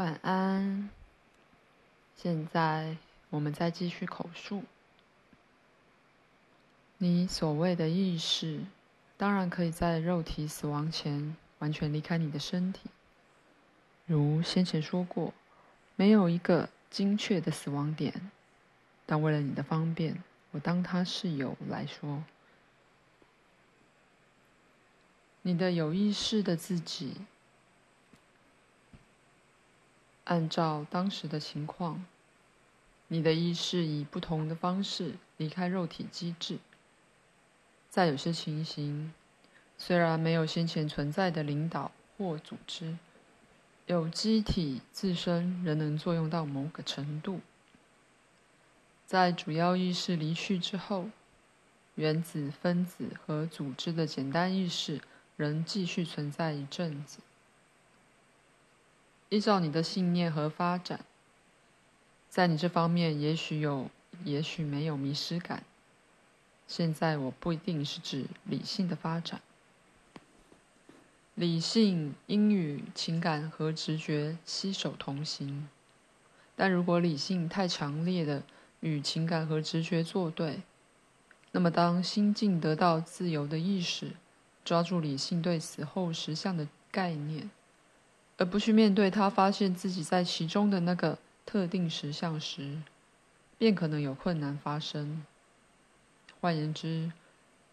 晚安。现在我们再继续口述。你所谓的意识，当然可以在肉体死亡前完全离开你的身体。如先前说过，没有一个精确的死亡点，但为了你的方便，我当它是有来说。你的有意识的自己。按照当时的情况，你的意识以不同的方式离开肉体机制。在有些情形，虽然没有先前存在的领导或组织，有机体自身仍能作用到某个程度。在主要意识离去之后，原子、分子和组织的简单意识仍继续存在一阵子。依照你的信念和发展，在你这方面也许有，也许没有迷失感。现在我不一定是指理性的发展，理性应与情感和直觉携手同行，但如果理性太强烈的与情感和直觉作对，那么当心境得到自由的意识，抓住理性对死后实相的概念。而不去面对他发现自己在其中的那个特定实相时，便可能有困难发生。换言之，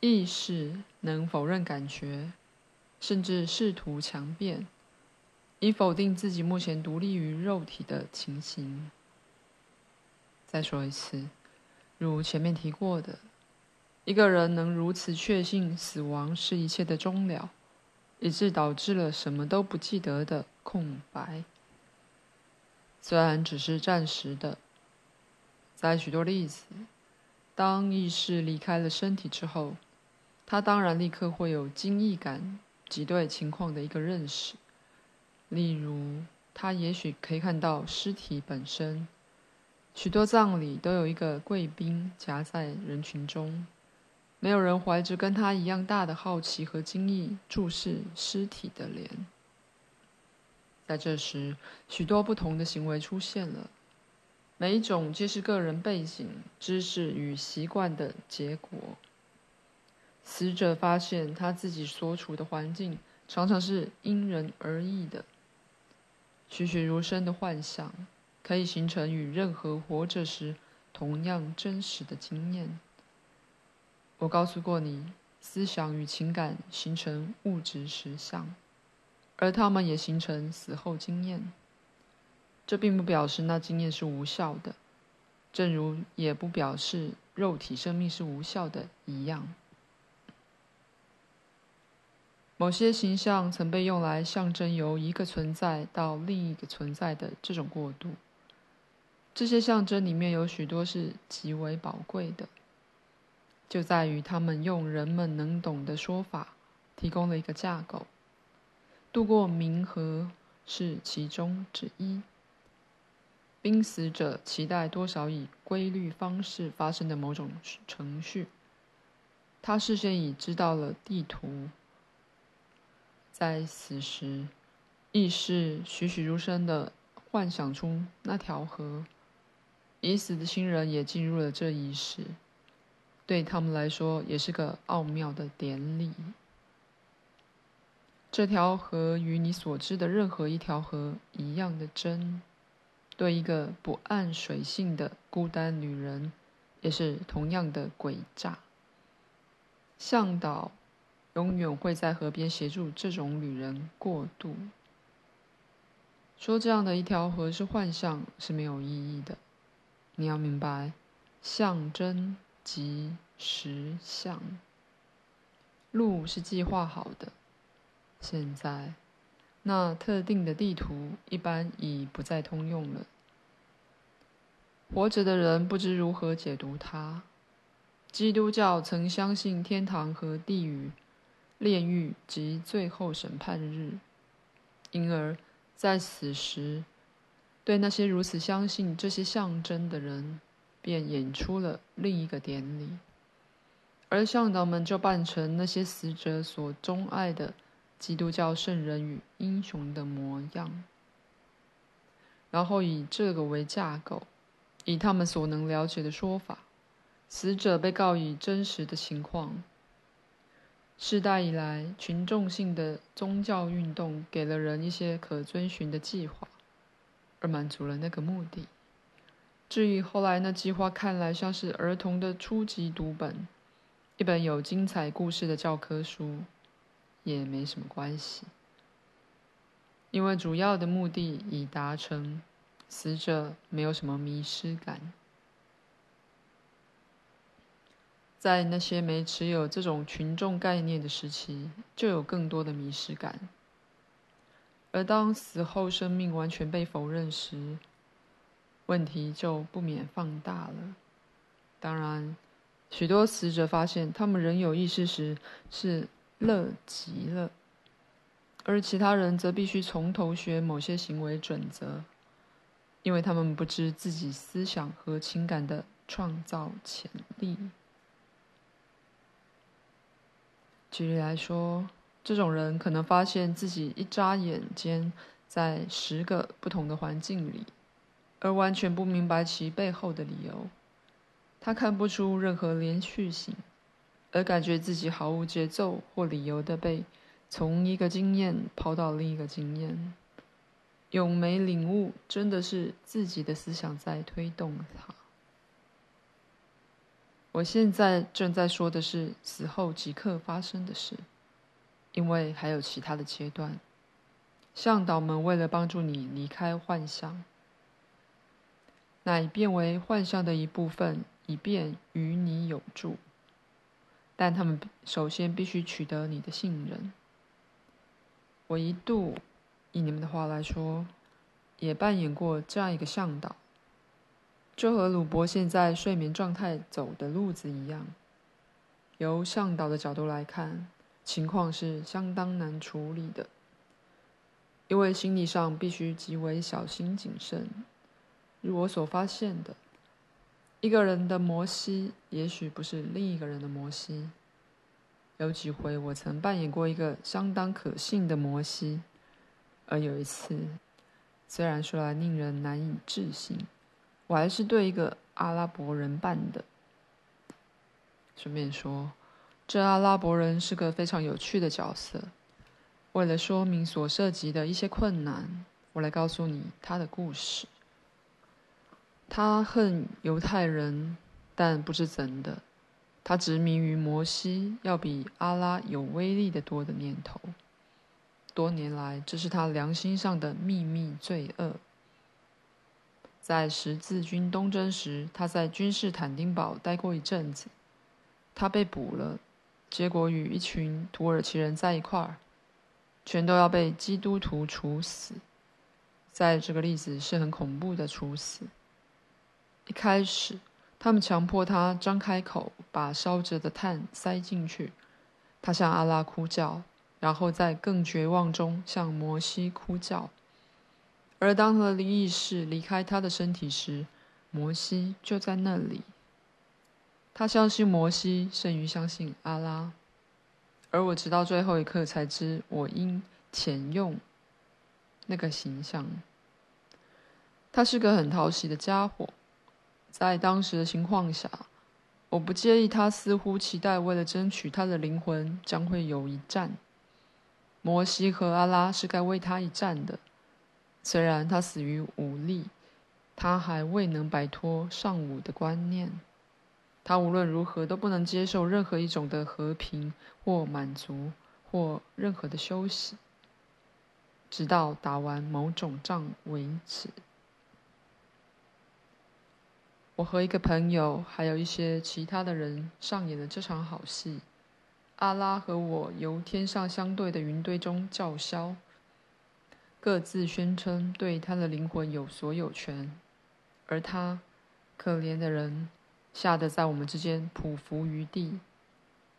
意识能否认感觉，甚至试图强辩，以否定自己目前独立于肉体的情形。再说一次，如前面提过的，一个人能如此确信死亡是一切的终了，以致导致了什么都不记得的空白，虽然只是暂时的，在许多例子，当意识离开了身体之后，他当然立刻会有惊异感及对情况的一个认识。例如，他也许可以看到尸体本身。许多葬礼都有一个贵宾夹在人群中，没有人怀着跟他一样大的好奇和惊异注视尸体的脸。在这时，许多不同的行为出现了，每一种皆是个人背景、知识与习惯的结果。死者发现他自己所处的环境常常是因人而异的，栩栩如生的幻想可以形成与任何活着时同样真实的经验。我告诉过你，思想与情感形成物质实相。而他们也形成死后经验，这并不表示那经验是无效的，正如也不表示肉体生命是无效的一样。某些形象曾被用来象征由一个存在到另一个存在的这种过渡，这些象征里面有许多是极为宝贵的，就在于他们用人们能懂的说法提供了一个架构。渡过冥河是其中之一。濒死者期待多少以规律方式发生的某种程序。他事先已知道了地图。在死时，意识栩栩如生地幻想出那条河。已死的亲人也进入了这一世，对他们来说也是个奥妙的典礼。这条河与你所知的任何一条河一样的真，对一个不谙水性的孤单女人，也是同样的诡诈。向导永远会在河边协助这种女人过渡。说这样的一条河是幻象是没有意义的。你要明白，象征即实相。路是计划好的。现在，那特定的地图一般已不再通用了。活着的人不知如何解读它。基督教曾相信天堂和地狱、炼狱及最后审判日，因而，在此时，对那些如此相信这些象征的人，便演出了另一个典礼，而向导们就扮成那些死者所钟爱的。基督教圣人与英雄的模样，然后以这个为架构，以他们所能了解的说法，死者被告以真实的情况。世代以来，群众性的宗教运动给了人一些可遵循的计划，而满足了那个目的。至于后来那计划看来像是儿童的初级读本，一本有精彩故事的教科书，也没什么关系。因为主要的目的已达成，死者没有什么迷失感。在那些没持有这种群众概念的时期，就有更多的迷失感。而当死后生命完全被否认时，问题就不免放大了。当然，许多死者发现他们仍有意识时是乐极了，而其他人则必须从头学某些行为准则，因为他们不知自己思想和情感的创造潜力。举例来说，这种人可能发现自己一眨眼间在十个不同的环境里，而完全不明白其背后的理由。他看不出任何连续性，而感觉自己毫无节奏或理由的被从一个经验抛到另一个经验。永没领悟，真的是自己的思想在推动他。我现在正在说的是死后即刻发生的事，因为还有其他的阶段。向导们为了帮助你离开幻象，乃变为幻象的一部分，以便与你有助。但他们首先必须取得你的信任。我一度，以你们的话来说，也扮演过这样一个向导。就和鲁伯现在睡眠状态走的路子一样，由向导的角度来看，情况是相当难处理的，因为心理上必须极为小心谨慎。如我所发现的，一个人的摩西也许不是另一个人的摩西。有几回我曾扮演过一个相当可信的摩西，而有一次，虽然说来令人难以置信。我还是对一个阿拉伯人扮的。顺便说，这阿拉伯人是个非常有趣的角色。为了说明所涉及的一些困难，我来告诉你他的故事。他恨犹太人，但不知怎的。他执迷于摩西要比阿拉有威力的多的念头。多年来，这是他良心上的秘密罪恶。在十字军东征时，他在君士坦丁堡待过一阵子。他被捕了，结果与一群土耳其人在一块儿，全都要被基督徒处死。在这个例子是很恐怖的处死。一开始，他们强迫他张开口，把烧着的炭塞进去。他向阿拉哭叫，然后在更绝望中向摩西哭叫。而当他的意识离开他的身体时，摩西就在那里。他相信摩西胜于相信阿拉，而我直到最后一刻才知我应遣用那个形象。他是个很讨喜的家伙，在当时的情况下，我不介意他似乎期待为了争取他的灵魂将会有一战。摩西和阿拉是该为他一战的。虽然他死于武力，他还未能摆脱尚武的观念。他无论如何都不能接受任何一种的和平或满足或任何的休息，直到打完某种仗为止。我和一个朋友还有一些其他的人上演了这场好戏。阿拉和我由天上相对的云堆中叫嚣。各自宣称对他的灵魂有所有权，而他，可怜的人，吓得在我们之间匍匐于地。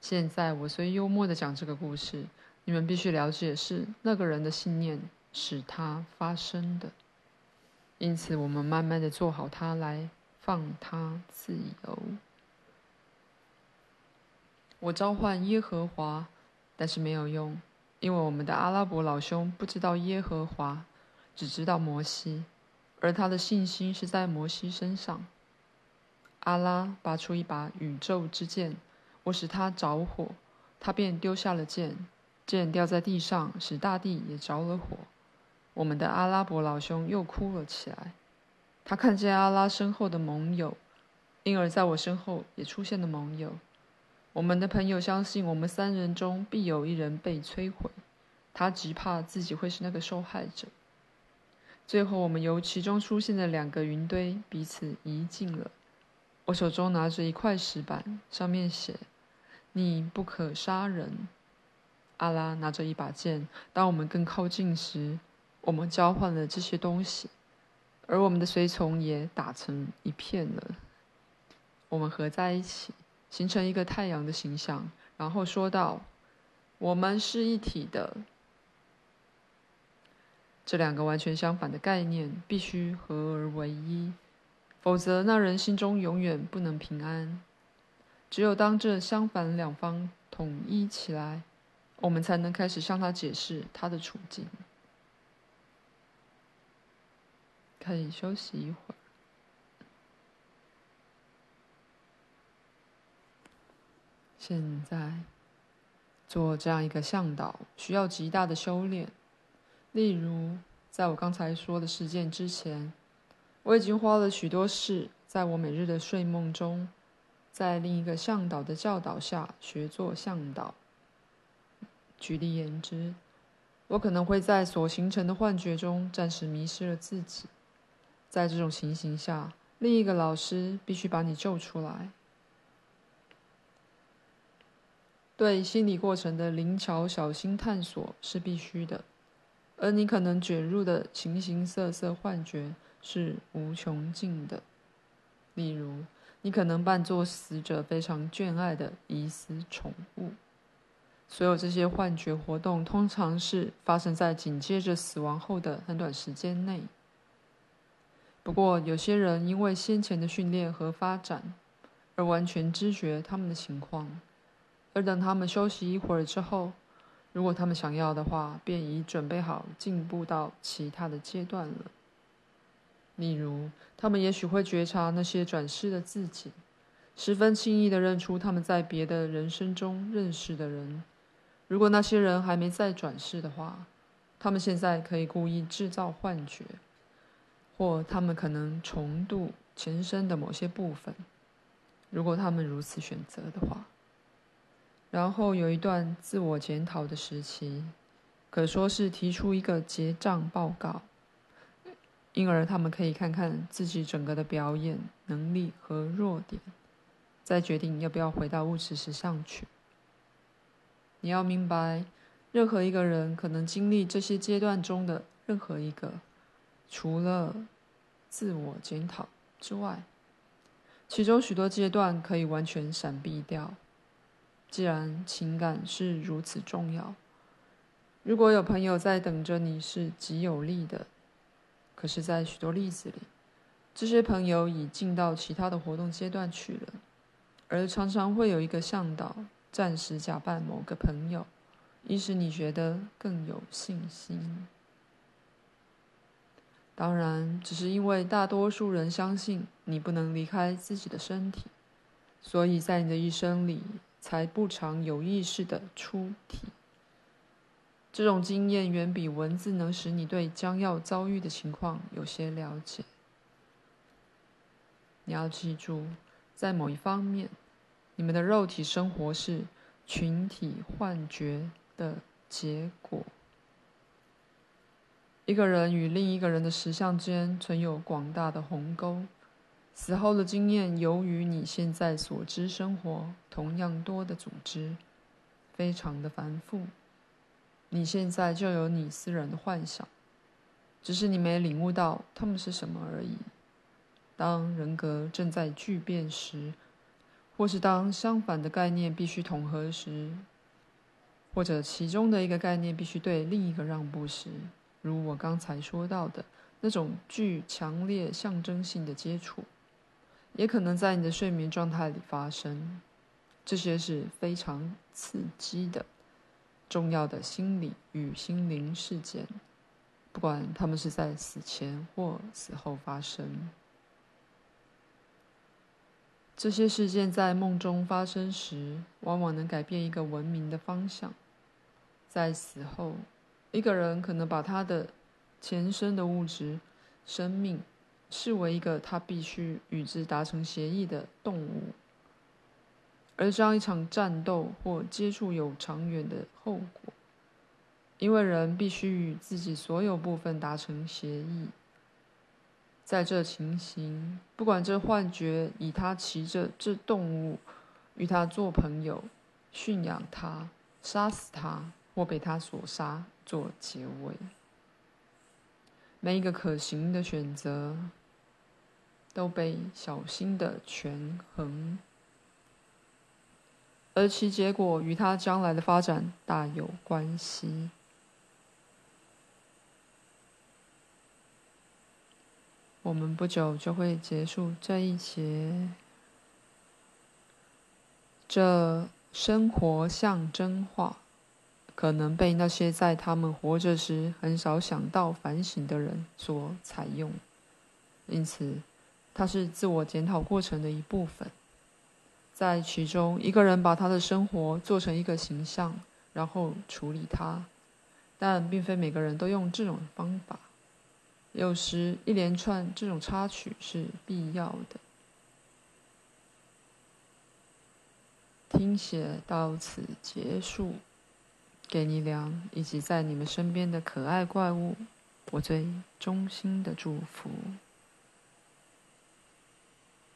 现在我虽幽默地讲这个故事，你们必须了解是那个人的信念使它发生的。因此，我们慢慢地做好它来放他自由。我召唤耶和华，但是没有用。因为我们的阿拉伯老兄不知道耶和华，只知道摩西，而他的信心是在摩西身上。阿拉拔出一把宇宙之剑，我使他着火，他便丢下了剑，剑掉在地上，使大地也着了火。我们的阿拉伯老兄又哭了起来。他看见阿拉身后的盟友，因而在我身后也出现了盟友。我们的朋友相信，我们三人中必有一人被摧毁。他只怕自己会是那个受害者。最后，我们由其中出现的两个云堆彼此移近了。我手中拿着一块石板，上面写：“你不可杀人。”阿拉拿着一把剑。当我们更靠近时，我们交换了这些东西，而我们的随从也打成一片了。我们合在一起，形成一个太阳的形象，然后说道：“我们是一体的。”这两个完全相反的概念必须合而为一，否则那人心中永远不能平安。只有当这相反两方统一起来，我们才能开始向他解释他的处境。可以休息一会儿。现在做这样一个向导，需要极大的修炼。例如，在我刚才说的事件之前，我已经花了许多事，在我每日的睡梦中，在另一个向导的教导下学做向导。举例言之，我可能会在所形成的幻觉中暂时迷失了自己。在这种情形下，另一个老师必须把你救出来。对心理过程的灵巧小心探索是必须的。而你可能卷入的形形色色幻觉是无穷尽的，例如，你可能扮作死者非常眷爱的疑似宠物。所有这些幻觉活动通常是发生在紧接着死亡后的很短时间内。不过，有些人因为先前的训练和发展，而完全知觉他们的情况，而等他们休息一会儿之后。如果他们想要的话，便已准备好进步到其他的阶段了。例如，他们也许会觉察那些转世的自己，十分轻易地认出他们在别的人生中认识的人。如果那些人还没再转世的话，他们现在可以故意制造幻觉，或他们可能重度前生的某些部分，如果他们如此选择的话。然后有一段自我检讨的时期，可说是提出一个结账报告，因而他们可以看看自己整个的表演能力和弱点，再决定要不要回到物质实相去。你要明白，任何一个人可能经历这些阶段中的任何一个，除了自我检讨之外，其中许多阶段可以完全闪避掉。既然情感是如此重要，如果有朋友在等着你是极有利的。可是，在许多例子里，这些朋友已进到其他的活动阶段去了，而常常会有一个向导暂时假扮某个朋友，以使你觉得更有信心。当然，只是因为大多数人相信你不能离开自己的身体，所以在你的一生里。才不常有意识的出体。这种经验远比文字能使你对将要遭遇的情况有些了解。你要记住，在某一方面，你们的肉体生活是群体幻觉的结果。一个人与另一个人的实相间存有广大的鸿沟。死后的经验，由于你现在所知生活同样多的组织，非常的繁复。你现在就有你私人的幻想，只是你没领悟到它们是什么而已。当人格正在巨变时，或是当相反的概念必须统合时，或者其中的一个概念必须对另一个让步时，如我刚才说到的那种具强烈象征性的接触。也可能在你的睡眠状态里发生，这些是非常刺激的、重要的心理与心灵事件，不管他们是在死前或死后发生。这些事件在梦中发生时，往往能改变一个文明的方向。在死后，一个人可能把他的前生的物质生命视为一个他必须与之达成协议的动物。而这样一场战斗或接触有长远的后果，因为人必须与自己所有部分达成协议。在这情形，不管这幻觉以他骑着这动物与他做朋友、驯养他、杀死他或被他所杀做结尾，每一个可行的选择都被小心的权衡。而其结果与他将来的发展大有关系。我们不久就会结束这一节。这生活象征化，可能被那些在他们活着时很少想到反省的人所采用，因此，它是自我检讨过程的一部分。在其中，一个人把他的生活做成一个形象，然后处理它。但并非每个人都用这种方法。有时，一连串这种插曲是必要的。听写到此结束。给你俩以及在你们身边的可爱怪物，我最衷心的祝福。